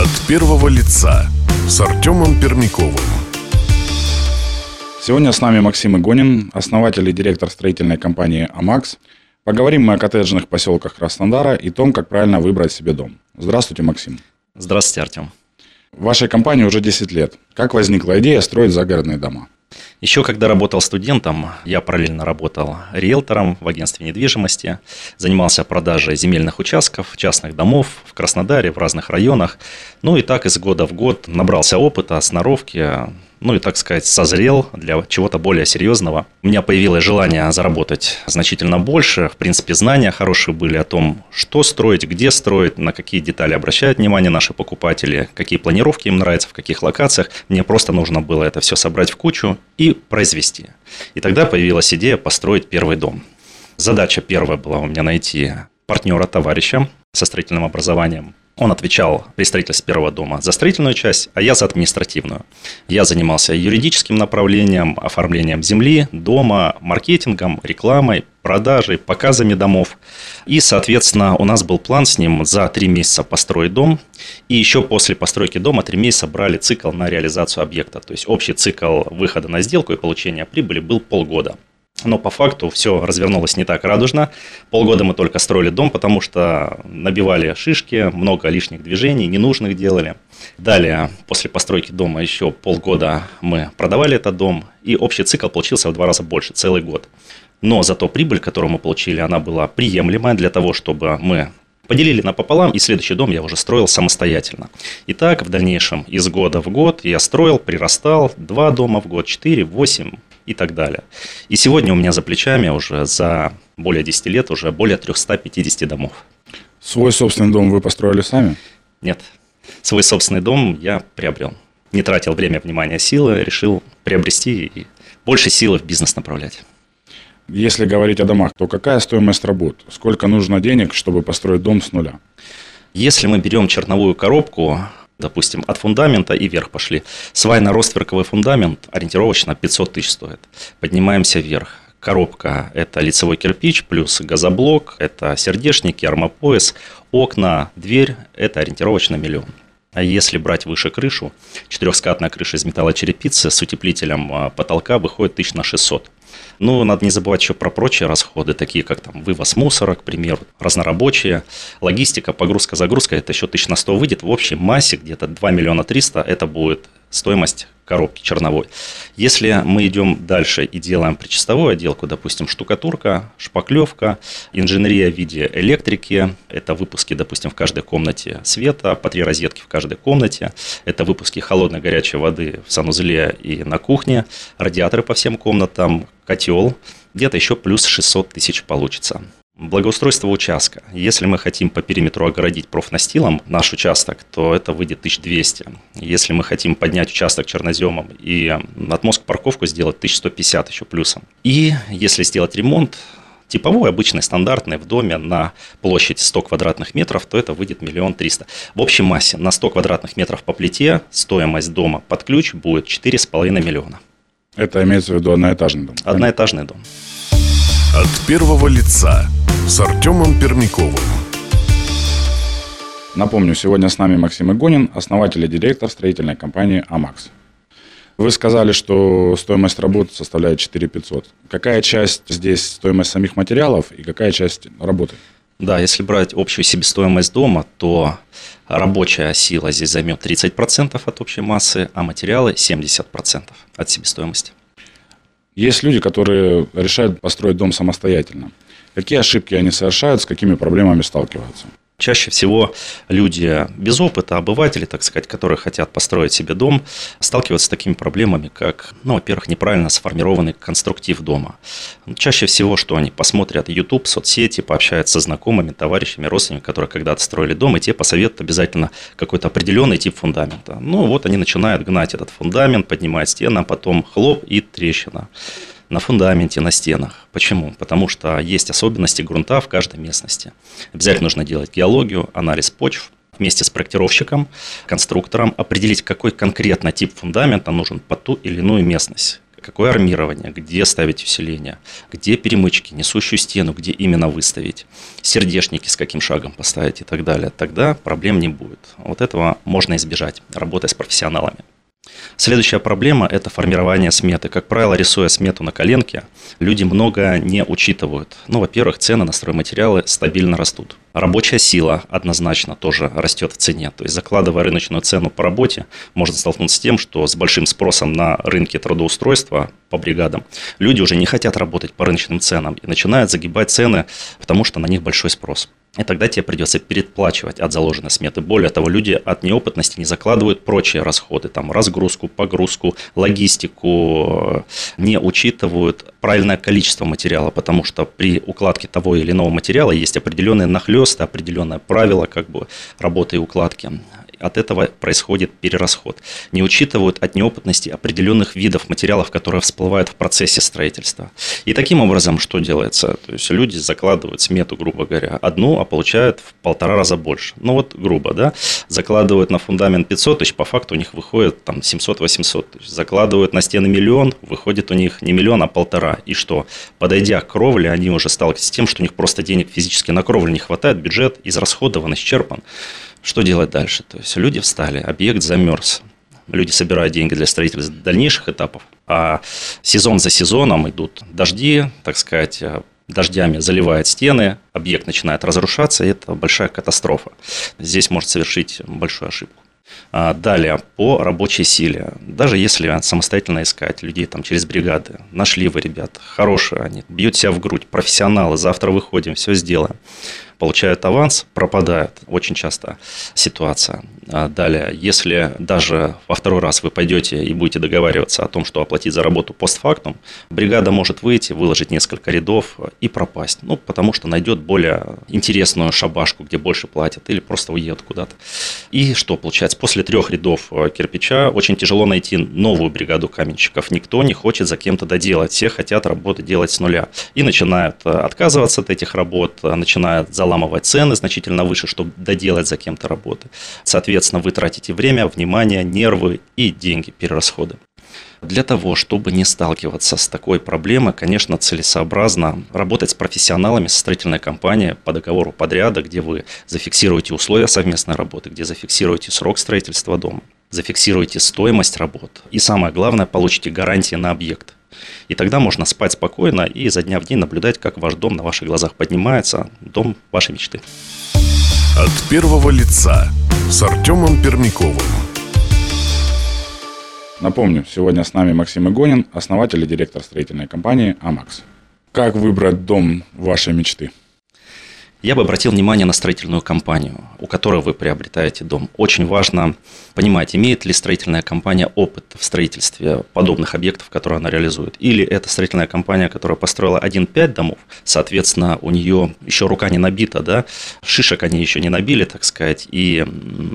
От первого лица с Артемом Пермяковым. Сегодня с нами Максим Игонин, основатель и директор строительной компании «Амакс». Поговорим мы о коттеджных поселках Краснодара и том, как правильно выбрать себе дом. Здравствуйте, Максим. Здравствуйте, Артем. В вашей компании уже 10 лет. Как возникла идея строить загородные дома? Еще когда работал студентом, я параллельно работал риэлтором в агентстве недвижимости, занимался продажей земельных участков, частных домов в Краснодаре, в разных районах. Ну и так из года в год набрался опыта, сноровки, ну и, так сказать, созрел для чего-то более серьезного. У меня появилось желание заработать значительно больше. В принципе, знания хорошие были о том, что строить, где строить, на какие детали обращают внимание наши покупатели, какие планировки им нравятся, в каких локациях. Мне просто нужно было это все собрать в кучу и произвести. И тогда появилась идея построить первый дом. Задача первая была у меня найти партнера, товарища со строительным образованием, он отвечал при строительстве первого дома за строительную часть, а я за административную. Я занимался юридическим направлением, оформлением земли, дома, маркетингом, рекламой, продажей, показами домов. И, соответственно, у нас был план с ним за три месяца построить дом. И еще после постройки дома три месяца брали цикл на реализацию объекта. То есть общий цикл выхода на сделку и получения прибыли был полгода. Но по факту все развернулось не так радужно. Полгода мы только строили дом, потому что набивали шишки, много лишних движений, ненужных делали. Далее, после постройки дома еще полгода мы продавали этот дом, и общий цикл получился в два раза больше, целый год. Но зато прибыль, которую мы получили, она была приемлемая для того, чтобы мы поделили напополам, и следующий дом я уже строил самостоятельно. И так в дальнейшем из года в год я строил, прирастал, два дома в год, четыре, восемь, и так далее. И сегодня у меня за плечами уже за более 10 лет уже более 350 домов. Свой собственный дом вы построили сами? Нет. Свой собственный дом я приобрел. Не тратил время, внимание, силы, решил приобрести и больше силы в бизнес направлять. Если говорить о домах, то какая стоимость работ? Сколько нужно денег, чтобы построить дом с нуля? Если мы берем черновую коробку, допустим, от фундамента и вверх пошли. Свайно-ростверковый фундамент ориентировочно 500 тысяч стоит. Поднимаемся вверх. Коробка – это лицевой кирпич, плюс газоблок, это сердечники, армопояс, окна, дверь – это ориентировочно миллион. А если брать выше крышу, четырехскатная крыша из металлочерепицы с утеплителем а, потолка выходит тысяч на 600. Ну, надо не забывать еще про прочие расходы, такие как там вывоз мусора, к примеру, разнорабочие, логистика, погрузка, загрузка, это еще тысяч на 100 выйдет. В общей массе где-то 2 миллиона 300 это будет стоимость коробки черновой. Если мы идем дальше и делаем причастовую отделку, допустим, штукатурка, шпаклевка, инженерия в виде электрики, это выпуски, допустим, в каждой комнате света, по три розетки в каждой комнате, это выпуски холодной горячей воды в санузле и на кухне, радиаторы по всем комнатам, котел, где-то еще плюс 600 тысяч получится. Благоустройство участка. Если мы хотим по периметру огородить профнастилом наш участок, то это выйдет 1200. Если мы хотим поднять участок черноземом и отмозг парковку сделать 1150 еще плюсом. И если сделать ремонт, типовой, обычный, стандартный в доме на площадь 100 квадратных метров, то это выйдет миллион триста. В общей массе на 100 квадратных метров по плите стоимость дома под ключ будет 4,5 миллиона. Это имеется в виду одноэтажный дом? Одноэтажный дом. От первого лица с Артемом Пермяковым. Напомню, сегодня с нами Максим Игонин, основатель и директор строительной компании «Амакс». Вы сказали, что стоимость работы составляет 4 500. Какая часть здесь стоимость самих материалов и какая часть работы? Да, если брать общую себестоимость дома, то рабочая сила здесь займет 30% от общей массы, а материалы 70% от себестоимости. Есть люди, которые решают построить дом самостоятельно. Какие ошибки они совершают, с какими проблемами сталкиваются? Чаще всего люди без опыта, обыватели, так сказать, которые хотят построить себе дом, сталкиваются с такими проблемами, как, ну, во-первых, неправильно сформированный конструктив дома. Чаще всего, что они посмотрят YouTube, соцсети, пообщаются с знакомыми, товарищами, родственниками, которые когда-то строили дом, и те посоветуют обязательно какой-то определенный тип фундамента. Ну, вот они начинают гнать этот фундамент, поднимать стены, а потом хлоп и трещина на фундаменте, на стенах. Почему? Потому что есть особенности грунта в каждой местности. Обязательно нужно делать геологию, анализ почв, вместе с проектировщиком, конструктором определить, какой конкретно тип фундамента нужен под ту или иную местность какое армирование, где ставить усиление, где перемычки, несущую стену, где именно выставить, сердечники с каким шагом поставить и так далее, тогда проблем не будет. Вот этого можно избежать, работая с профессионалами. Следующая проблема – это формирование сметы. Как правило, рисуя смету на коленке, люди много не учитывают. Ну, во-первых, цены на стройматериалы стабильно растут. Рабочая сила однозначно тоже растет в цене. То есть, закладывая рыночную цену по работе, можно столкнуться с тем, что с большим спросом на рынке трудоустройства по бригадам люди уже не хотят работать по рыночным ценам и начинают загибать цены, потому что на них большой спрос. И тогда тебе придется переплачивать от заложенной сметы. Более того, люди от неопытности не закладывают прочие расходы, там разгрузку, погрузку, логистику, не учитывают правильное количество материала, потому что при укладке того или иного материала есть определенные нахлесты, определенное правило как бы работы и укладки от этого происходит перерасход. Не учитывают от неопытности определенных видов материалов, которые всплывают в процессе строительства. И таким образом что делается? То есть люди закладывают смету, грубо говоря, одну, а получают в полтора раза больше. Ну вот грубо, да? Закладывают на фундамент 500 тысяч, по факту у них выходит там 700-800 тысяч. Закладывают на стены миллион, выходит у них не миллион, а полтора. И что? Подойдя к кровле, они уже сталкиваются с тем, что у них просто денег физически на кровлю не хватает, бюджет израсходован, исчерпан. Что делать дальше? То есть люди встали, объект замерз. Люди собирают деньги для строительства дальнейших этапов, а сезон за сезоном идут дожди, так сказать, э, дождями заливает стены, объект начинает разрушаться, и это большая катастрофа. Здесь может совершить большую ошибку. А далее, по рабочей силе. Даже если самостоятельно искать людей там через бригады, нашли вы ребят, хорошие они, бьют себя в грудь, профессионалы, завтра выходим, все сделаем получают аванс, пропадает очень часто ситуация. А далее, если даже во второй раз вы пойдете и будете договариваться о том, что оплатить за работу постфактум, бригада может выйти, выложить несколько рядов и пропасть. Ну, потому что найдет более интересную шабашку, где больше платят, или просто уедет куда-то. И что получается? После трех рядов э, кирпича очень тяжело найти новую бригаду каменщиков. Никто не хочет за кем-то доделать. Все хотят работы делать с нуля. И начинают э, отказываться от этих работ, э, начинают заламывать цены значительно выше, чтобы доделать за кем-то работы. Соответственно, вы тратите время, внимание, нервы и деньги, перерасходы. Для того, чтобы не сталкиваться с такой проблемой, конечно, целесообразно работать с профессионалами, со строительной компанией по договору подряда, где вы зафиксируете условия совместной работы, где зафиксируете срок строительства дома, зафиксируете стоимость работ и, самое главное, получите гарантии на объект. И тогда можно спать спокойно и изо дня в день наблюдать, как ваш дом на ваших глазах поднимается, дом вашей мечты. От первого лица с Артемом Пермяковым. Напомню, сегодня с нами Максим Игонин, основатель и директор строительной компании «Амакс». Как выбрать дом вашей мечты? Я бы обратил внимание на строительную компанию, у которой вы приобретаете дом. Очень важно понимать, имеет ли строительная компания опыт в строительстве подобных объектов, которые она реализует. Или это строительная компания, которая построила 1-5 домов, соответственно, у нее еще рука не набита, да, шишек они еще не набили, так сказать, и,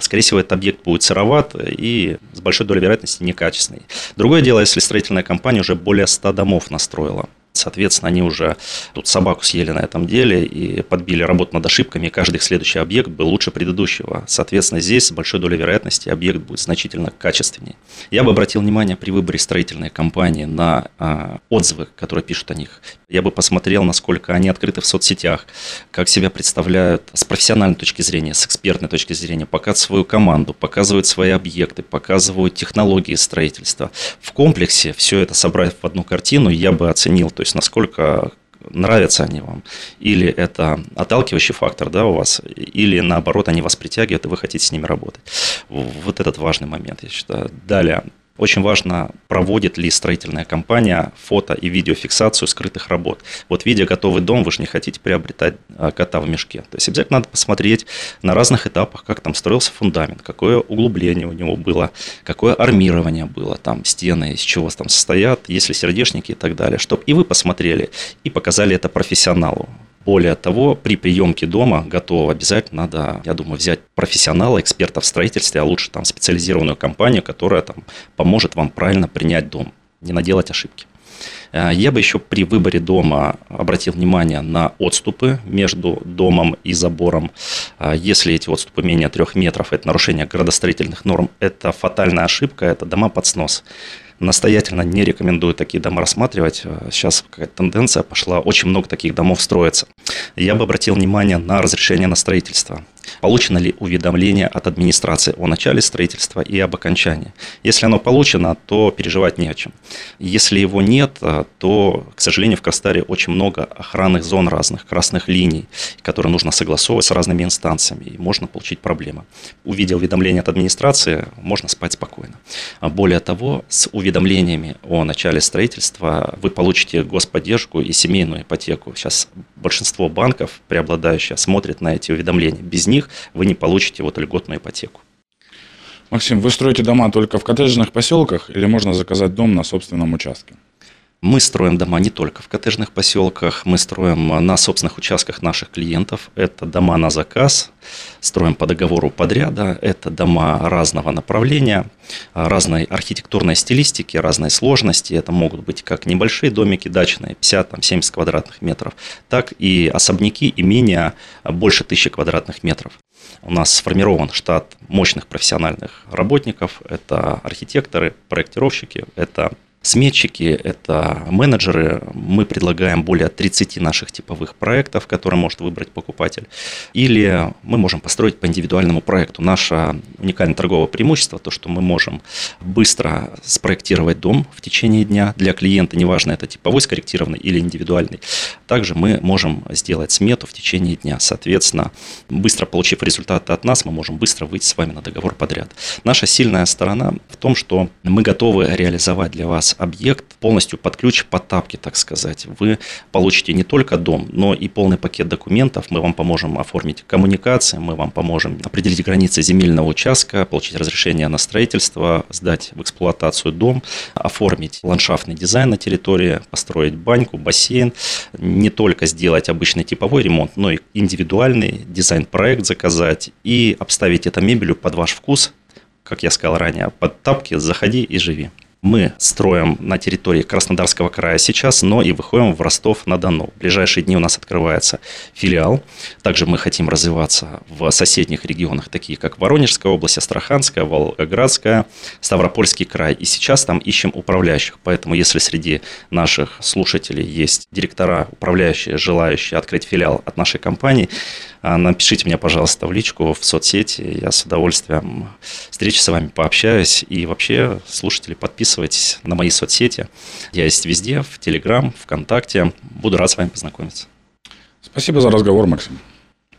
скорее всего, этот объект будет сыроват и с большой долей вероятности некачественный. Другое дело, если строительная компания уже более 100 домов настроила. Соответственно, они уже тут собаку съели на этом деле и подбили работу над ошибками, и каждый следующий объект был лучше предыдущего. Соответственно, здесь с большой долей вероятности объект будет значительно качественнее. Я бы обратил внимание при выборе строительной компании на а, отзывы, которые пишут о них. Я бы посмотрел, насколько они открыты в соцсетях, как себя представляют с профессиональной точки зрения, с экспертной точки зрения, показывают свою команду, показывают свои объекты, показывают технологии строительства. В комплексе все это собрать в одну картину я бы оценил, то есть насколько нравятся они вам, или это отталкивающий фактор да, у вас, или наоборот они вас притягивают, и вы хотите с ними работать. Вот этот важный момент, я считаю. Далее, очень важно, проводит ли строительная компания фото и видеофиксацию скрытых работ. Вот видя готовый дом, вы же не хотите приобретать а, кота в мешке. То есть обязательно надо посмотреть на разных этапах, как там строился фундамент, какое углубление у него было, какое армирование было, там стены, из чего там состоят, есть ли сердечники и так далее. Чтобы и вы посмотрели и показали это профессионалу. Более того, при приемке дома готового обязательно надо, я думаю, взять профессионала, эксперта в строительстве, а лучше там специализированную компанию, которая там поможет вам правильно принять дом, не наделать ошибки. Э, я бы еще при выборе дома обратил внимание на отступы между домом и забором. Э, если эти отступы менее трех метров, это нарушение градостроительных норм, это фатальная ошибка, это дома под снос. Настоятельно не рекомендую такие дома рассматривать. Сейчас какая-то тенденция пошла, очень много таких домов строится. Я бы обратил внимание на разрешение на строительство получено ли уведомление от администрации о начале строительства и об окончании. Если оно получено, то переживать не о чем. Если его нет, э, то, к сожалению, в Кастаре очень много охранных зон разных, красных линий, которые нужно согласовывать с разными инстанциями, и можно получить проблемы. Увидел уведомление от администрации, можно спать спокойно. Более того, с уведомлениями о начале строительства вы получите господдержку и семейную ипотеку. Сейчас большинство банков, преобладающие, смотрят на эти уведомления. Без них них вы не получите вот льготную ипотеку. Максим, вы строите дома только в коттеджных поселках или можно заказать дом на собственном участке? Мы строим дома не только в коттеджных поселках, мы строим на собственных участках наших клиентов. Это дома на заказ, строим по договору подряда, это дома разного направления, разной архитектурной стилистики, разной сложности. Это могут быть как небольшие домики дачные, 50-70 квадратных метров, так и особняки, имения больше тысячи квадратных метров. У нас сформирован штат мощных профессиональных работников. Это архитекторы, проектировщики, это Сметчики – это менеджеры. Мы предлагаем более 30 наших типовых проектов, которые может выбрать покупатель. Или мы можем построить по индивидуальному проекту. Наше уникальное торговое преимущество – то, что мы можем быстро спроектировать дом в течение дня для клиента, неважно, это типовой скорректированный или индивидуальный. Также мы можем сделать смету в течение дня. Соответственно, быстро получив результаты от нас, мы можем быстро выйти с вами на договор подряд. Наша сильная сторона в том, что мы готовы реализовать для вас объект полностью под ключ, под тапки, так сказать. Вы получите не только дом, но и полный пакет документов. Мы вам поможем оформить коммуникации, мы вам поможем определить границы земельного участка, получить разрешение на строительство, сдать в эксплуатацию дом, оформить ландшафтный дизайн на территории, построить баньку, бассейн, не только сделать обычный типовой ремонт, но и индивидуальный дизайн-проект заказать и обставить это мебелью под ваш вкус, как я сказал ранее, под тапки «Заходи и живи». Мы строим на территории Краснодарского края сейчас, но и выходим в Ростов-на-Дону. В ближайшие дни у нас открывается филиал. Также мы хотим развиваться в соседних регионах, такие как Воронежская область, Астраханская, Волгоградская, Ставропольский край. И сейчас там ищем управляющих. Поэтому если среди наших слушателей есть директора, управляющие, желающие открыть филиал от нашей компании, а, напишите мне, пожалуйста, в личку в соцсети. Я с удовольствием встречи с вами пообщаюсь. И вообще, слушатели, подписывайтесь на мои соцсети. Я есть везде, в Телеграм, ВКонтакте. Буду рад с вами познакомиться. Спасибо за разговор, Максим.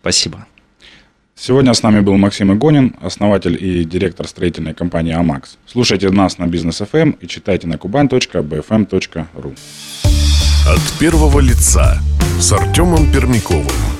Спасибо. Сегодня с нами был Максим Игонин, основатель и директор строительной компании «Амакс». Слушайте нас на Бизнес ФМ эм и читайте на kuban.bfm.ru. От первого лица с Артемом Пермяковым.